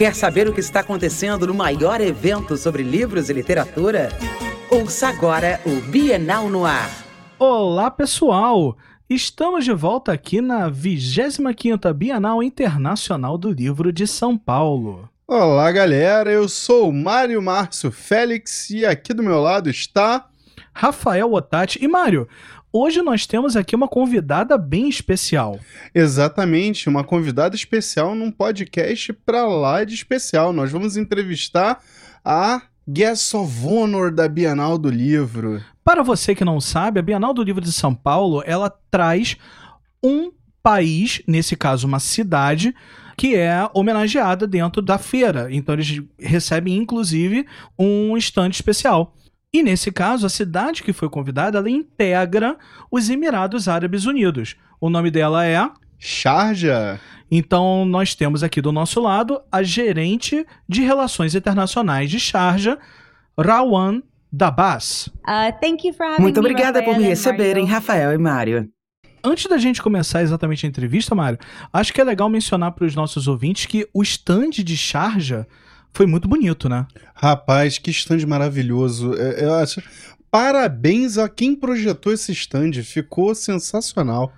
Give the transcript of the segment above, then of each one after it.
Quer saber o que está acontecendo no maior evento sobre livros e literatura? Ouça agora o Bienal no Ar. Olá, pessoal! Estamos de volta aqui na 25ª Bienal Internacional do Livro de São Paulo. Olá, galera! Eu sou o Mário Márcio Félix e aqui do meu lado está... Rafael Otati. E Mário, Hoje nós temos aqui uma convidada bem especial. Exatamente, uma convidada especial num podcast pra lá de especial. Nós vamos entrevistar a Guest of Honor da Bienal do Livro. Para você que não sabe, a Bienal do Livro de São Paulo, ela traz um país, nesse caso uma cidade, que é homenageada dentro da feira. Então eles recebem inclusive um estande especial. E nesse caso, a cidade que foi convidada, ela integra os Emirados Árabes Unidos. O nome dela é Sharjah. Então nós temos aqui do nosso lado a gerente de relações internacionais de Sharjah, Rawan Dabas. Uh, Muito obrigada por me receberem, Rafael e Mário. Antes da gente começar exatamente a entrevista, Mário, acho que é legal mencionar para os nossos ouvintes que o stand de Sharjah foi muito bonito, né? Rapaz, que stand maravilhoso. É, eu acho... Parabéns a quem projetou esse stand, ficou sensacional.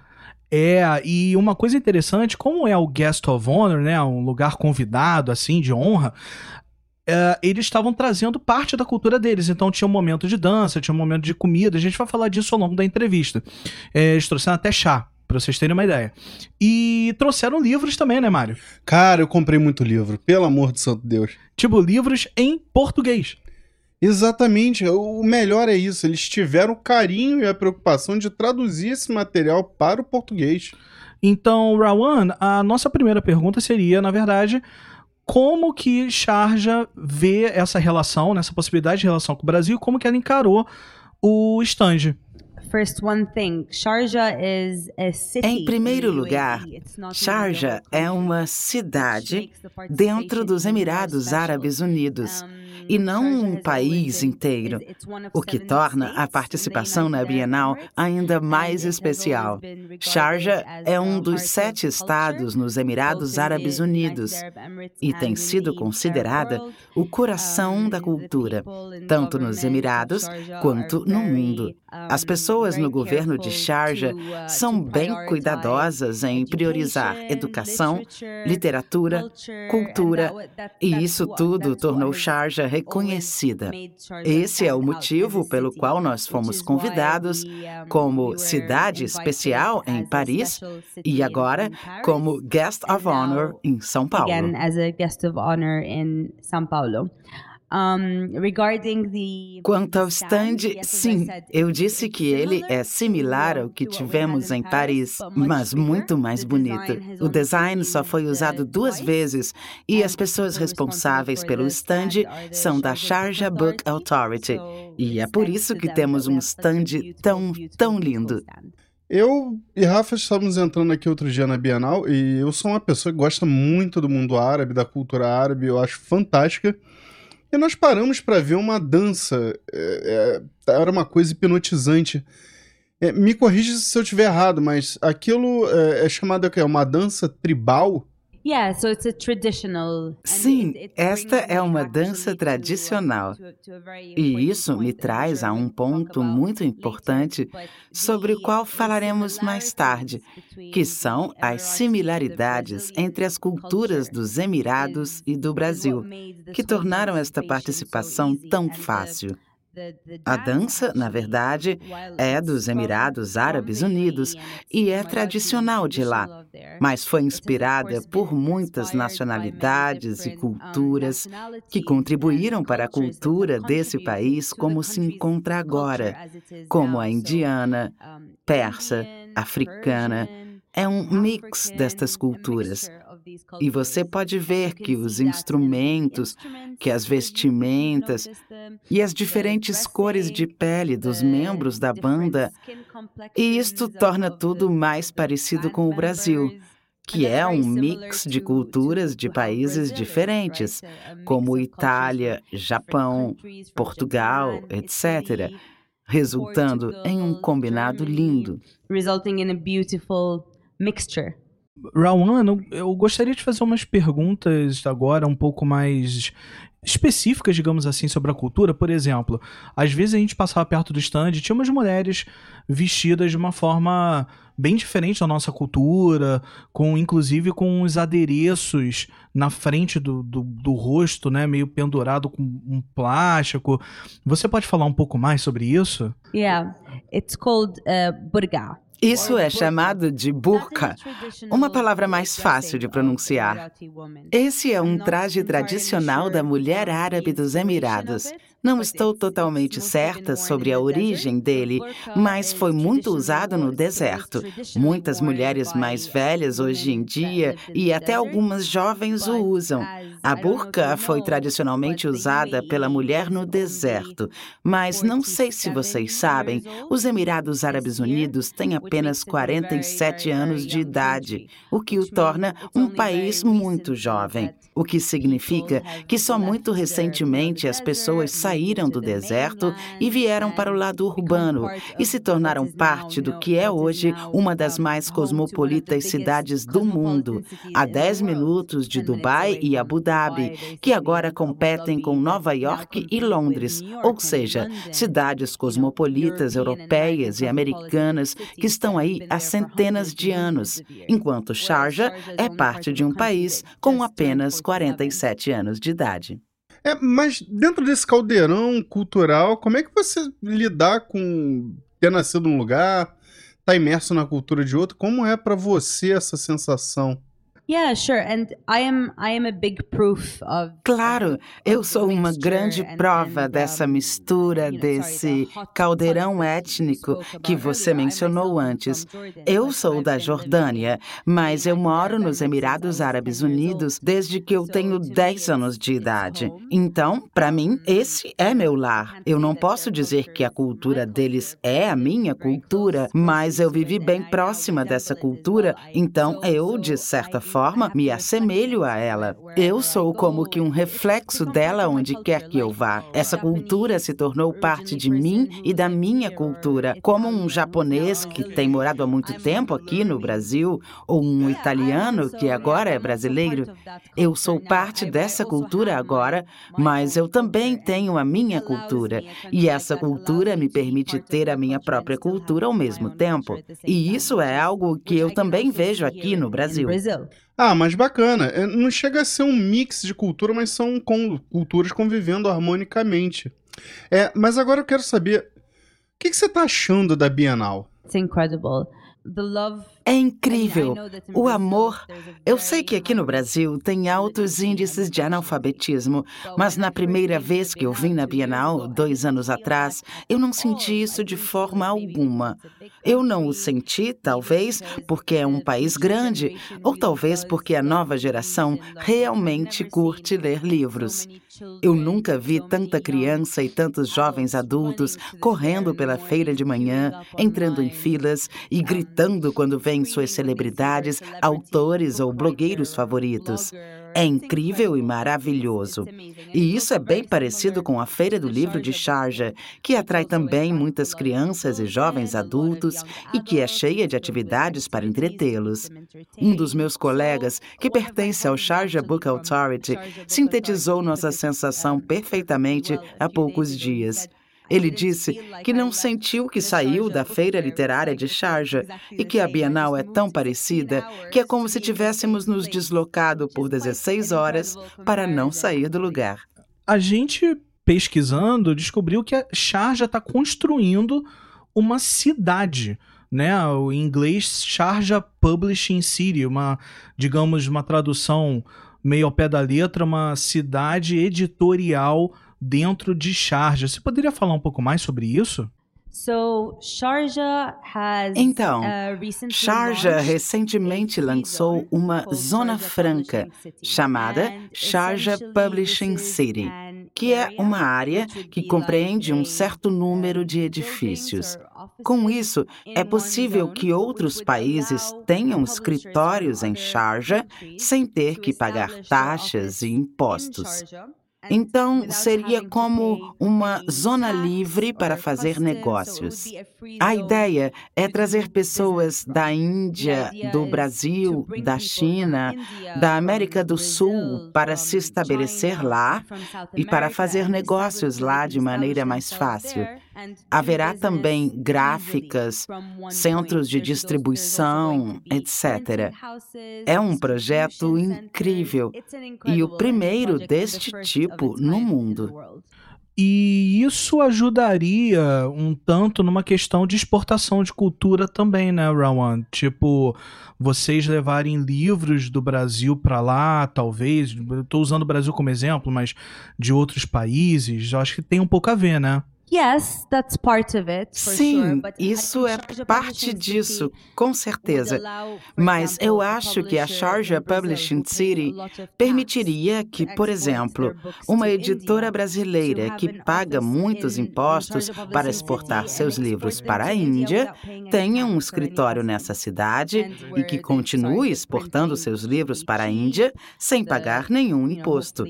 É, e uma coisa interessante, como é o Guest of Honor, né, um lugar convidado, assim, de honra, é, eles estavam trazendo parte da cultura deles. Então tinha um momento de dança, tinha um momento de comida. A gente vai falar disso ao longo da entrevista. É, eles trouxeram até chá Pra vocês terem uma ideia. E trouxeram livros também, né, Mário? Cara, eu comprei muito livro, pelo amor de santo Deus. Tipo, livros em português. Exatamente, o melhor é isso. Eles tiveram o carinho e a preocupação de traduzir esse material para o português. Então, Rawan, a nossa primeira pergunta seria, na verdade, como que Sharja vê essa relação, nessa possibilidade de relação com o Brasil, como que ela encarou o stand? Em primeiro lugar, Sharjah é uma cidade dentro dos Emirados Árabes Unidos e não um país inteiro, o que torna a participação na Bienal ainda mais especial. Sharjah é um dos sete estados nos Emirados Árabes Unidos e tem sido considerada o coração da cultura, tanto nos Emirados quanto no mundo. As pessoas no governo de Sharjah são bem cuidadosas em priorizar educação, literatura, cultura, e isso tudo tornou Sharjah reconhecida. Esse é o motivo pelo qual nós fomos convidados como cidade especial em Paris e agora como Guest of Honor em São Paulo. Quanto ao stand, sim, eu disse que ele é similar ao que tivemos em Paris, mas muito mais bonito. O design só foi usado duas vezes e as pessoas responsáveis pelo stand são da Sharjah Book Authority. E é por isso que temos um stand tão, tão lindo. Eu e Rafa estávamos entrando aqui outro dia na Bienal e eu sou uma pessoa que gosta muito do mundo árabe, da cultura árabe, eu acho fantástica. E nós paramos para ver uma dança. É, é, era uma coisa hipnotizante. É, me corrija se eu estiver errado, mas aquilo é, é chamado o Uma dança tribal? Sim, esta é uma dança tradicional. E isso me traz a um ponto muito importante sobre o qual falaremos mais tarde, que são as similaridades entre as culturas dos Emirados e do Brasil, que tornaram esta participação tão fácil. A dança, na verdade, é dos Emirados Árabes Unidos e é tradicional de lá, mas foi inspirada por muitas nacionalidades e culturas que contribuíram para a cultura desse país como se encontra agora, como a indiana, persa, africana. É um mix destas culturas. E você pode ver que os instrumentos, que as vestimentas e as diferentes cores de pele dos membros da banda, e isto torna tudo mais parecido com o Brasil que é um mix de culturas de países diferentes, como Itália, Japão, Portugal, etc., resultando em um combinado lindo. Resulting in a beautiful mixture. Rawan, eu gostaria de fazer umas perguntas agora um pouco mais específicas, digamos assim, sobre a cultura. Por exemplo, às vezes a gente passava perto do stand e tinha umas mulheres vestidas de uma forma bem diferente da nossa cultura, com inclusive com os adereços na frente do, do, do rosto, né, meio pendurado com um plástico. Você pode falar um pouco mais sobre isso? Yeah, it's called uh, burqa. Isso é chamado de burqa, uma palavra mais fácil de pronunciar. Esse é um traje tradicional da mulher árabe dos Emirados. Não estou totalmente certa sobre a origem dele, mas foi muito usado no deserto. Muitas mulheres mais velhas hoje em dia e até algumas jovens o usam. A burca foi tradicionalmente usada pela mulher no deserto, mas não sei se vocês sabem, os Emirados Árabes Unidos têm apenas 47 anos de idade, o que o torna um país muito jovem. O que significa que só muito recentemente as pessoas saíram do deserto e vieram para o lado urbano e se tornaram parte do que é hoje uma das mais cosmopolitas cidades do mundo, a 10 minutos de Dubai e Abu Dhabi, que agora competem com Nova York e Londres, ou seja, cidades cosmopolitas europeias e americanas que estão aí há centenas de anos, enquanto Sharjah é parte de um país com apenas 47 anos de idade. É, mas dentro desse caldeirão cultural, como é que você lidar com ter nascido num lugar, estar tá imerso na cultura de outro? Como é para você essa sensação? Claro, eu sou uma grande prova dessa mistura, desse caldeirão étnico que você mencionou antes. Eu sou da Jordânia, mas eu moro nos Emirados Árabes Unidos desde que eu tenho 10 anos de idade. Então, para mim, esse é meu lar. Eu não posso dizer que a cultura deles é a minha cultura, mas eu vivi bem próxima dessa cultura, então eu, de certa forma, forma, me assemelho a ela. Eu sou como que um reflexo dela onde quer que eu vá. Essa cultura se tornou parte de mim e da minha cultura. Como um japonês que tem morado há muito tempo aqui no Brasil, ou um italiano que agora é brasileiro, eu sou parte dessa cultura agora, mas eu também tenho a minha cultura. E essa cultura me permite ter a minha própria cultura ao mesmo tempo. E isso é algo que eu também vejo aqui no Brasil. Ah, mas bacana. É, não chega a ser um mix de cultura, mas são com, culturas convivendo harmonicamente. É, mas agora eu quero saber, o que, que você está achando da Bienal? It's incredible. É incrível. O amor. Eu sei que aqui no Brasil tem altos índices de analfabetismo, mas na primeira vez que eu vim na Bienal, dois anos atrás, eu não senti isso de forma alguma. Eu não o senti, talvez, porque é um país grande, ou talvez porque a nova geração realmente curte ler livros. Eu nunca vi tanta criança e tantos jovens adultos correndo pela feira de manhã, entrando em filas e gritando quando vêm suas celebridades, autores ou blogueiros favoritos. É incrível e maravilhoso. E isso é bem parecido com a Feira do Livro de Sharjah, que atrai também muitas crianças e jovens adultos e que é cheia de atividades para entretê-los. Um dos meus colegas, que pertence ao Sharjah Book Authority, sintetizou nossa sensação perfeitamente há poucos dias. Ele disse que não sentiu que saiu da feira literária de Sharjah e que a Bienal é tão parecida que é como se tivéssemos nos deslocado por 16 horas para não sair do lugar. A gente pesquisando descobriu que a Sharjah está construindo uma cidade né, o inglês Sharjah Publishing City, uma, digamos, uma tradução meio ao pé da letra, uma cidade editorial dentro de Sharjah. Você poderia falar um pouco mais sobre isso? Então, Sharjah recentemente lançou uma zona franca chamada Sharjah Publishing City, que é uma área que compreende um certo número de edifícios. Com isso, é possível que outros países tenham escritórios em Sharjah sem ter que pagar taxas e impostos. Então, seria como uma zona livre para fazer negócios. A ideia é trazer pessoas da Índia, do Brasil, da China, da América do Sul para se estabelecer lá e para fazer negócios lá de maneira mais fácil. Haverá também gráficas, centros de distribuição, etc. É um projeto incrível e o primeiro deste tipo no mundo. E isso ajudaria um tanto numa questão de exportação de cultura também, né, Rawan? Tipo, vocês levarem livros do Brasil para lá, talvez. Estou usando o Brasil como exemplo, mas de outros países. Eu acho que tem um pouco a ver, né? Yes, that's part of it, Sim, isso é parte disso, com certeza. Mas eu acho que a Sharjah Publishing City permitiria que, por exemplo, uma editora brasileira que paga muitos impostos para exportar seus livros para a Índia tenha um escritório nessa cidade e que continue exportando seus livros para a Índia sem pagar nenhum imposto.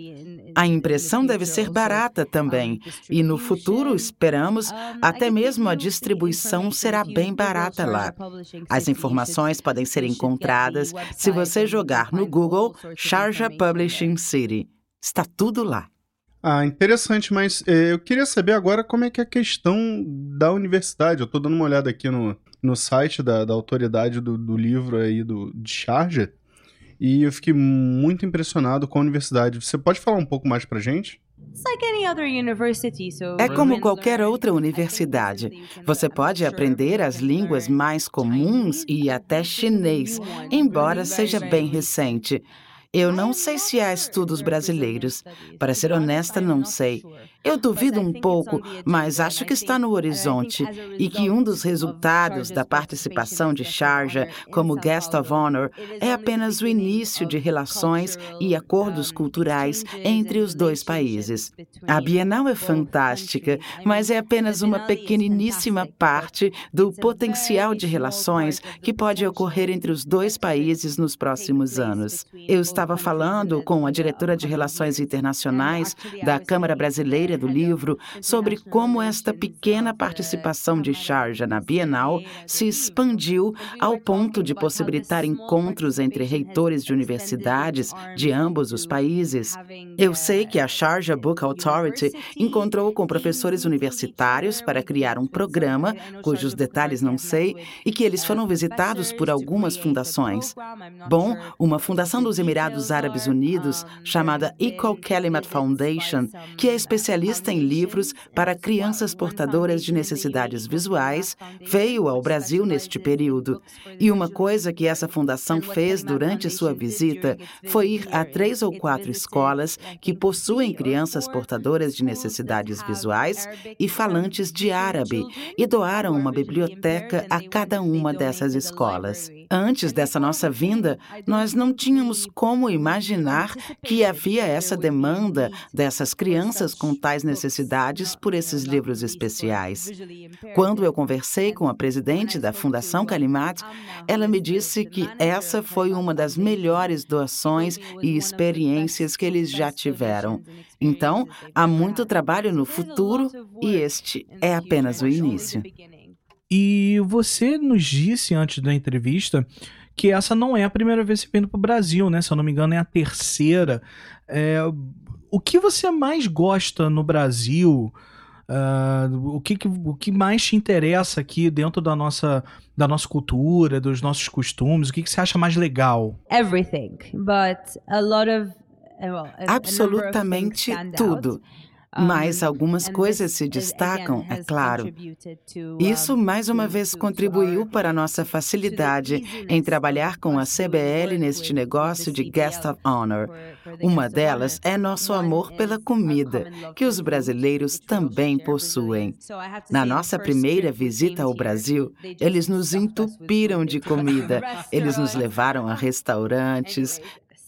A impressão deve ser barata também, e no futuro esperamos até mesmo a distribuição será bem barata lá. As informações podem ser encontradas se você jogar no Google Sharjah Publishing City. Está tudo lá. Ah, interessante, mas eh, eu queria saber agora como é que é a questão da universidade. Eu estou dando uma olhada aqui no, no site da, da autoridade do, do livro aí do, de Sharjah. E eu fiquei muito impressionado com a universidade. Você pode falar um pouco mais pra gente? É como qualquer outra universidade. Você pode aprender as línguas mais comuns e até chinês, embora seja bem recente. Eu não sei se há estudos brasileiros. Para ser honesta, não sei. Eu duvido um pouco, mas acho que está no horizonte e que um dos resultados da participação de Sharjah como Guest of Honor é apenas o início de relações e acordos culturais entre os dois países. A Bienal é fantástica, mas é apenas uma pequeniníssima parte do potencial de relações que pode ocorrer entre os dois países nos próximos anos. Eu estava estava falando com a diretora de Relações Internacionais da Câmara Brasileira do Livro sobre como esta pequena participação de Sharjah na Bienal se expandiu ao ponto de possibilitar encontros entre reitores de universidades de ambos os países. Eu sei que a Sharjah Book Authority encontrou com professores universitários para criar um programa, cujos detalhes não sei, e que eles foram visitados por algumas fundações. Bom, uma fundação dos Emirados Emirados Árabes Unidos, chamada Equal Kalimat Foundation, que é especialista em livros para crianças portadoras de necessidades visuais, veio ao Brasil neste período. E uma coisa que essa fundação fez durante sua visita foi ir a três ou quatro escolas que possuem crianças portadoras de necessidades visuais e falantes de árabe e doaram uma biblioteca a cada uma dessas escolas. Antes dessa nossa vinda, nós não tínhamos como imaginar que havia essa demanda dessas crianças com tais necessidades por esses livros especiais. Quando eu conversei com a presidente da Fundação Kalimat, ela me disse que essa foi uma das melhores doações e experiências que eles já tiveram. Então, há muito trabalho no futuro e este é apenas o início. E você nos disse antes da entrevista que essa não é a primeira vez que vem para o Brasil, né? Se eu não me engano, é a terceira. É, o que você mais gosta no Brasil? Uh, o, que, o que mais te interessa aqui dentro da nossa, da nossa cultura, dos nossos costumes? O que, que você acha mais legal? Everything, but a lot of well, a, Absolutamente a tudo. Mas algumas coisas se destacam, é claro. Isso, mais uma vez, contribuiu para a nossa facilidade em trabalhar com a CBL neste negócio de Guest of Honor. Uma delas é nosso amor pela comida, que os brasileiros também possuem. Na nossa primeira visita ao Brasil, eles nos entupiram de comida, eles nos levaram a restaurantes,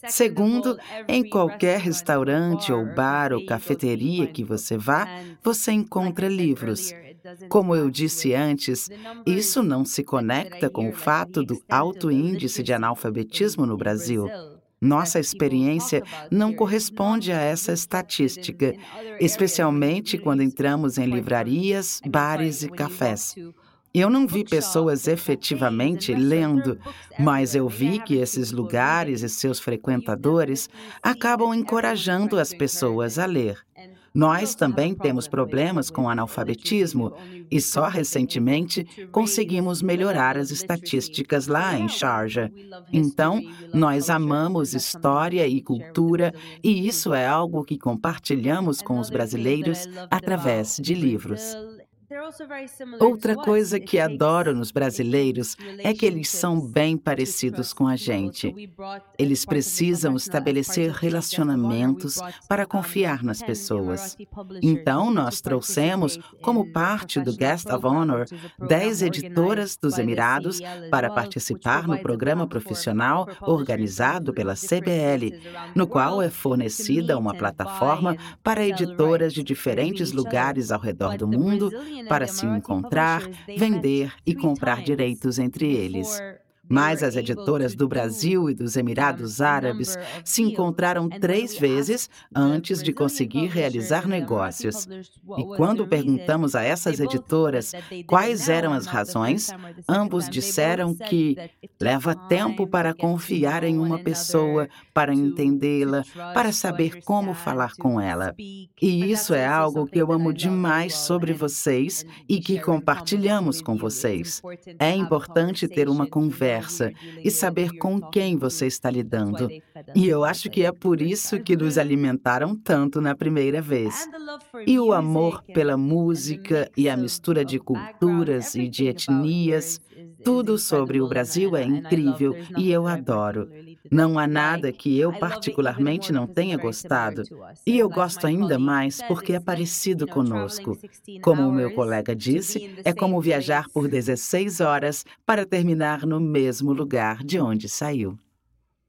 Segundo, em qualquer restaurante ou bar ou cafeteria que você vá, você encontra livros. Como eu disse antes, isso não se conecta com o fato do alto índice de analfabetismo no Brasil. Nossa experiência não corresponde a essa estatística, especialmente quando entramos em livrarias, bares e cafés. Eu não vi pessoas efetivamente lendo, mas eu vi que esses lugares e seus frequentadores acabam encorajando as pessoas a ler. Nós também temos problemas com analfabetismo e só recentemente conseguimos melhorar as estatísticas lá em Sharjah. Então, nós amamos história e cultura e isso é algo que compartilhamos com os brasileiros através de livros. Outra coisa que adoro nos brasileiros é que eles são bem parecidos com a gente. Eles precisam estabelecer relacionamentos para confiar nas pessoas. Então, nós trouxemos, como parte do Guest of Honor, 10 editoras dos Emirados para participar no programa profissional organizado pela CBL, no qual é fornecida uma plataforma para editoras de diferentes lugares ao redor do mundo para se encontrar, vender e comprar direitos entre eles. Mas as editoras do Brasil e dos Emirados Árabes se encontraram três vezes antes de conseguir realizar negócios. E quando perguntamos a essas editoras quais eram as razões, ambos disseram que leva tempo para confiar em uma pessoa, para entendê-la, para saber como falar com ela. E isso é algo que eu amo demais sobre vocês e que compartilhamos com vocês. É importante ter uma conversa conversa e saber com quem você está lidando. E eu acho que é por isso que nos alimentaram tanto na primeira vez. E o amor pela música e a mistura de culturas e de etnias, tudo sobre o Brasil é incrível e eu adoro. Não há nada que eu particularmente não tenha gostado. E eu gosto ainda mais porque é parecido conosco. Como o meu colega disse, é como viajar por 16 horas para terminar no mesmo lugar de onde saiu.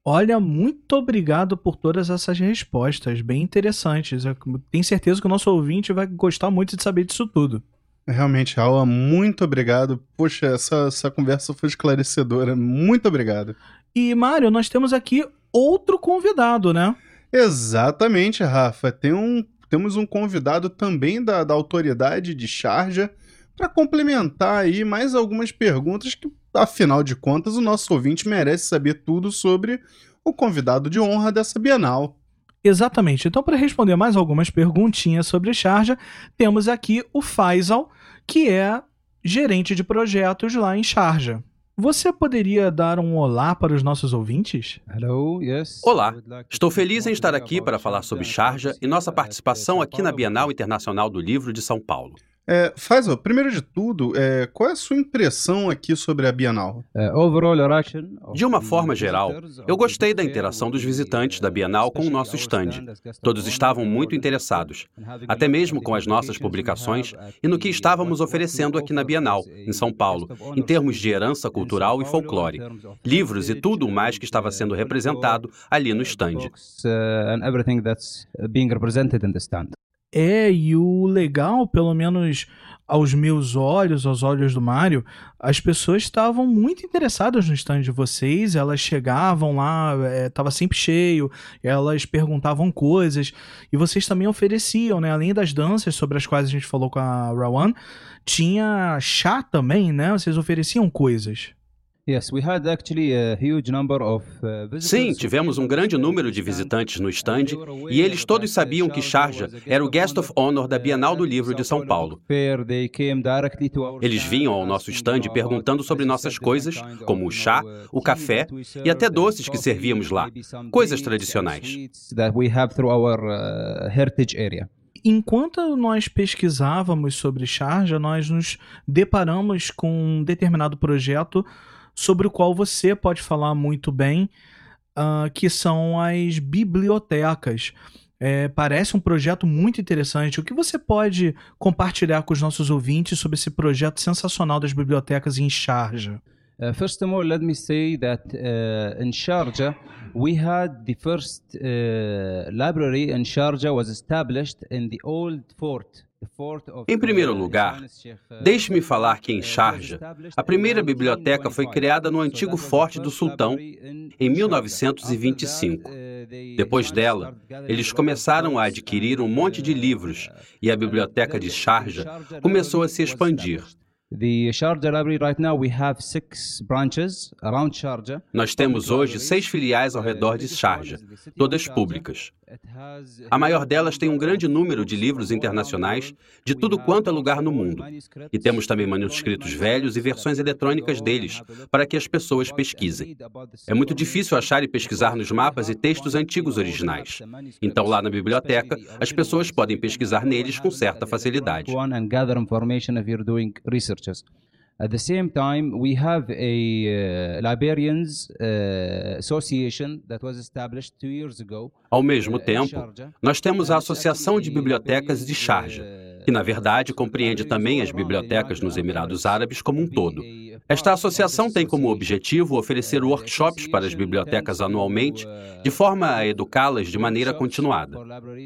Olha, muito obrigado por todas essas respostas, bem interessantes. Eu tenho certeza que o nosso ouvinte vai gostar muito de saber disso tudo. Realmente, Aula, muito obrigado. Poxa, essa, essa conversa foi esclarecedora. Muito obrigado. E, Mário, nós temos aqui outro convidado, né? Exatamente, Rafa. Tem um, temos um convidado também da, da autoridade de Charja para complementar aí mais algumas perguntas que, afinal de contas, o nosso ouvinte merece saber tudo sobre o convidado de honra dessa Bienal. Exatamente. Então, para responder mais algumas perguntinhas sobre Charja, temos aqui o Faisal, que é gerente de projetos lá em Charja. Você poderia dar um olá para os nossos ouvintes? Olá, estou feliz em estar aqui para falar sobre Charja e nossa participação aqui na Bienal Internacional do Livro de São Paulo. É, Faisal, primeiro de tudo, é, qual é a sua impressão aqui sobre a Bienal? É, de uma forma geral, eu gostei da interação dos visitantes da Bienal com o nosso stand. Todos estavam muito interessados, até mesmo com as nossas publicações e no que estávamos oferecendo aqui na Bienal, em São Paulo, em termos de herança cultural e folclore, livros e tudo mais que estava sendo representado ali no stand. É, e o legal, pelo menos aos meus olhos, aos olhos do Mário, as pessoas estavam muito interessadas no stand de vocês, elas chegavam lá, estava é, sempre cheio, elas perguntavam coisas, e vocês também ofereciam, né? Além das danças sobre as quais a gente falou com a Rawan, tinha chá também, né? Vocês ofereciam coisas. Sim, tivemos um grande número de visitantes no stand e eles todos sabiam que Sharjah era o Guest of Honor da Bienal do Livro de São Paulo. Eles vinham ao nosso stand perguntando sobre nossas coisas, como o chá, o café e até doces que servíamos lá, coisas tradicionais. Enquanto nós pesquisávamos sobre Sharjah, nós nos deparamos com um determinado projeto sobre o qual você pode falar muito bem, uh, que são as bibliotecas. É, parece um projeto muito interessante. O que você pode compartilhar com os nossos ouvintes sobre esse projeto sensacional das bibliotecas em Sharjah? Uh, first of all, let me say that uh, in Sharjah, we had the first uh, library in Sharjah was established in the old fort Em primeiro lugar, deixe-me falar que em Sharjah, a primeira biblioteca foi criada no antigo forte do sultão em 1925. Depois dela, eles começaram a adquirir um monte de livros e a biblioteca de Sharjah começou a se expandir. Nós temos hoje seis filiais ao redor de Sharjah, todas públicas. A maior delas tem um grande número de livros internacionais de tudo quanto é lugar no mundo. E temos também manuscritos velhos e versões eletrônicas deles, para que as pessoas pesquisem. É muito difícil achar e pesquisar nos mapas e textos antigos originais. Então, lá na biblioteca, as pessoas podem pesquisar neles com certa facilidade. At the same time, we have a uh, Librarians uh, Association that was established two years ago. Ao mesmo tempo, nós temos a Associação de Bibliotecas de Sharjah, que na verdade compreende também as bibliotecas nos Emirados Árabes como um todo. Esta associação tem como objetivo oferecer workshops para as bibliotecas anualmente, de forma a educá-las de maneira continuada.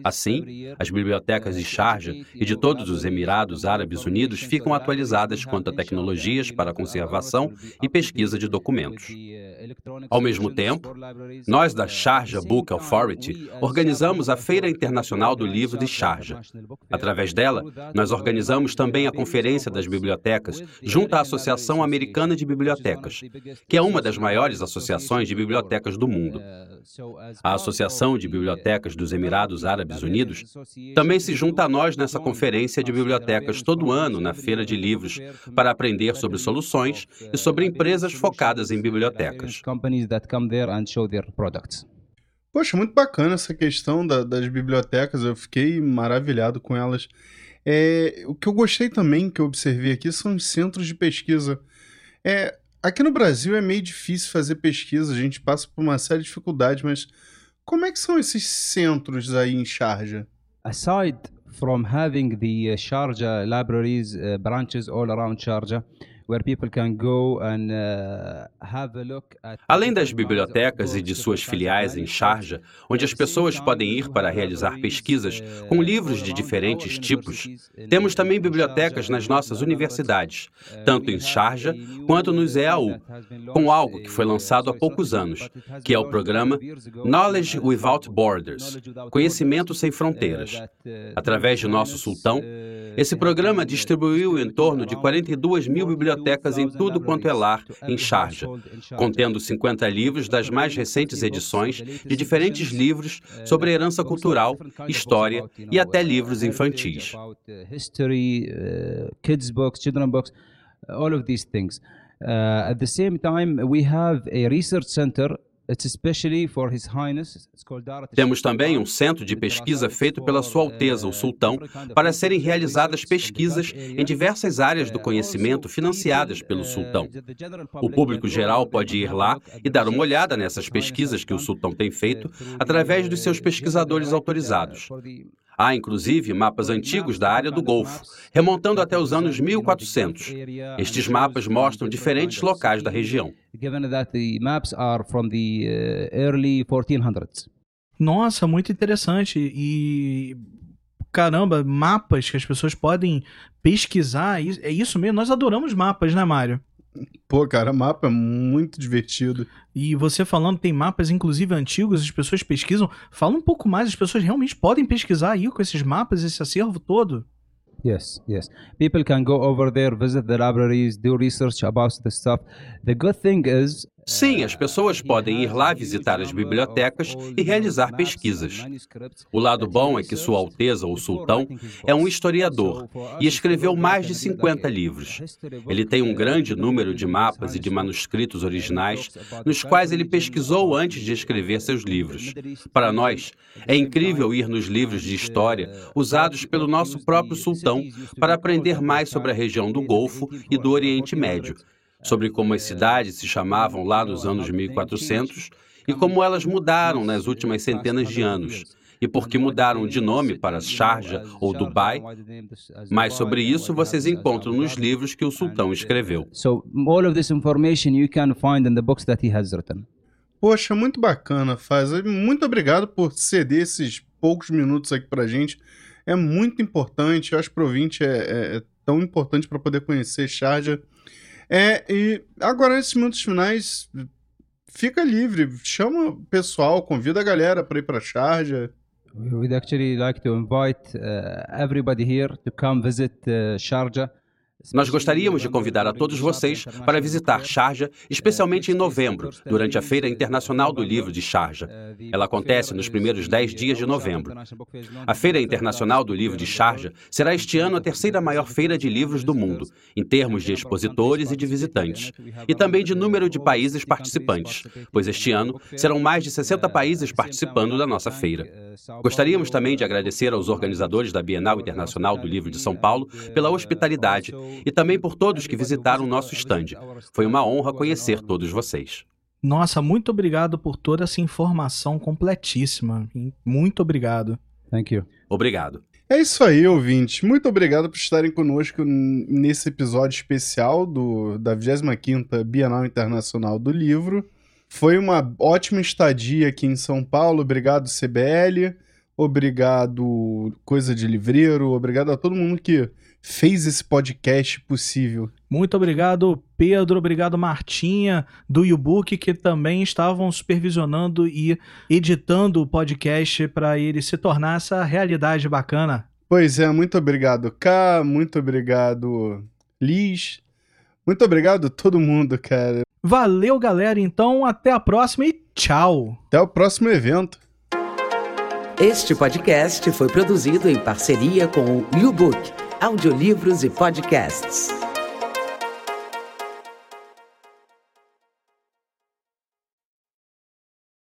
Assim, as bibliotecas de Sharjah e de todos os Emirados Árabes Unidos ficam atualizadas quanto a tecnologias para conservação e pesquisa de documentos. Ao mesmo tempo, nós da Sharjah Book Authority organizamos a Feira Internacional do Livro de Sharjah. Através dela, nós organizamos também a Conferência das Bibliotecas junto à Associação Americana de Bibliotecas, que é uma das maiores associações de bibliotecas do mundo. A Associação de Bibliotecas dos Emirados Árabes Unidos também se junta a nós nessa conferência de bibliotecas todo ano na Feira de Livros para aprender sobre soluções e sobre empresas focadas em bibliotecas. Poxa, muito bacana essa questão da, das bibliotecas, eu fiquei maravilhado com elas. É, o que eu gostei também, que eu observei aqui, são os centros de pesquisa. É, aqui no Brasil é meio difícil fazer pesquisa, a gente passa por uma série de dificuldades, mas como é que são esses centros aí em Sharjah? Aside from having the uh, Sharjah libraries, uh, branches all around Sharjah, Além das bibliotecas e de suas filiais em Sharjah, onde as pessoas podem ir para realizar pesquisas com livros de diferentes tipos, temos também bibliotecas nas nossas universidades, tanto em Sharjah quanto nos EAU, com algo que foi lançado há poucos anos, que é o programa Knowledge Without Borders Conhecimento Sem Fronteiras. Através de nosso sultão, esse programa distribuiu em torno de 42 mil bibliotecas em tudo quanto é lar, em Sharjah, contendo 50 livros das mais recentes edições de diferentes livros sobre herança cultural, história e até livros infantis. Uh, at the same time, we have a research center temos também um centro de pesquisa feito pela Sua Alteza, o Sultão, para serem realizadas pesquisas em diversas áreas do conhecimento financiadas pelo Sultão. O público geral pode ir lá e dar uma olhada nessas pesquisas que o Sultão tem feito através dos seus pesquisadores autorizados. Há, inclusive, mapas antigos da área do Golfo, remontando até os anos 1400. Estes mapas mostram diferentes locais da região. Nossa, muito interessante. E caramba, mapas que as pessoas podem pesquisar. É isso mesmo? Nós adoramos mapas, né, Mário? Pô, cara, mapa é muito divertido. E você falando, tem mapas, inclusive antigos, as pessoas pesquisam. Fala um pouco mais, as pessoas realmente podem pesquisar aí com esses mapas, esse acervo todo? Yes, yes. People can go over there, visit the libraries, do research about the stuff. The good thing is Sim, as pessoas podem ir lá visitar as bibliotecas e realizar pesquisas. O lado bom é que Sua Alteza, o Sultão, é um historiador e escreveu mais de 50 livros. Ele tem um grande número de mapas e de manuscritos originais, nos quais ele pesquisou antes de escrever seus livros. Para nós, é incrível ir nos livros de história usados pelo nosso próprio sultão para aprender mais sobre a região do Golfo e do Oriente Médio sobre como as cidades se chamavam lá nos anos 1400 e como elas mudaram nas últimas centenas de anos e por que mudaram de nome para Sharjah ou Dubai. Mais sobre isso vocês encontram nos livros que o sultão escreveu. Poxa, muito bacana, Faz. Muito obrigado por ceder esses poucos minutos aqui pra gente. é muito importante. Eu acho que o é, é, é tão importante para poder conhecer Charja. É, e agora, nesses minutos finais, fica livre, chama o pessoal, convida a galera para ir para Charja. We'd actually like to invite uh, everybody here to come visit uh, Sharjah. Nós gostaríamos de convidar a todos vocês para visitar Sharjah, especialmente em novembro, durante a Feira Internacional do Livro de Sharjah. Ela acontece nos primeiros 10 dias de novembro. A Feira Internacional do Livro de Sharjah será este ano a terceira maior feira de livros do mundo, em termos de expositores e de visitantes, e também de número de países participantes, pois este ano serão mais de 60 países participando da nossa feira. Gostaríamos também de agradecer aos organizadores da Bienal Internacional do Livro de São Paulo pela hospitalidade e também por todos que visitaram o nosso estande. Foi uma honra conhecer todos vocês. Nossa, muito obrigado por toda essa informação completíssima. Muito obrigado. Thank you. Obrigado. É isso aí, ouvinte. Muito obrigado por estarem conosco nesse episódio especial do, da 25ª Bienal Internacional do Livro. Foi uma ótima estadia aqui em São Paulo. Obrigado, CBL. Obrigado, Coisa de Livreiro. Obrigado a todo mundo que fez esse podcast possível. Muito obrigado, Pedro. Obrigado, Martinha, do YouBook, que também estavam supervisionando e editando o podcast para ele se tornar essa realidade bacana. Pois é, muito obrigado, K. Muito obrigado, Liz. Muito obrigado todo mundo, cara. Valeu, galera. Então, até a próxima e tchau. Até o próximo evento. Este podcast foi produzido em parceria com o YouBook audiolivros e podcasts.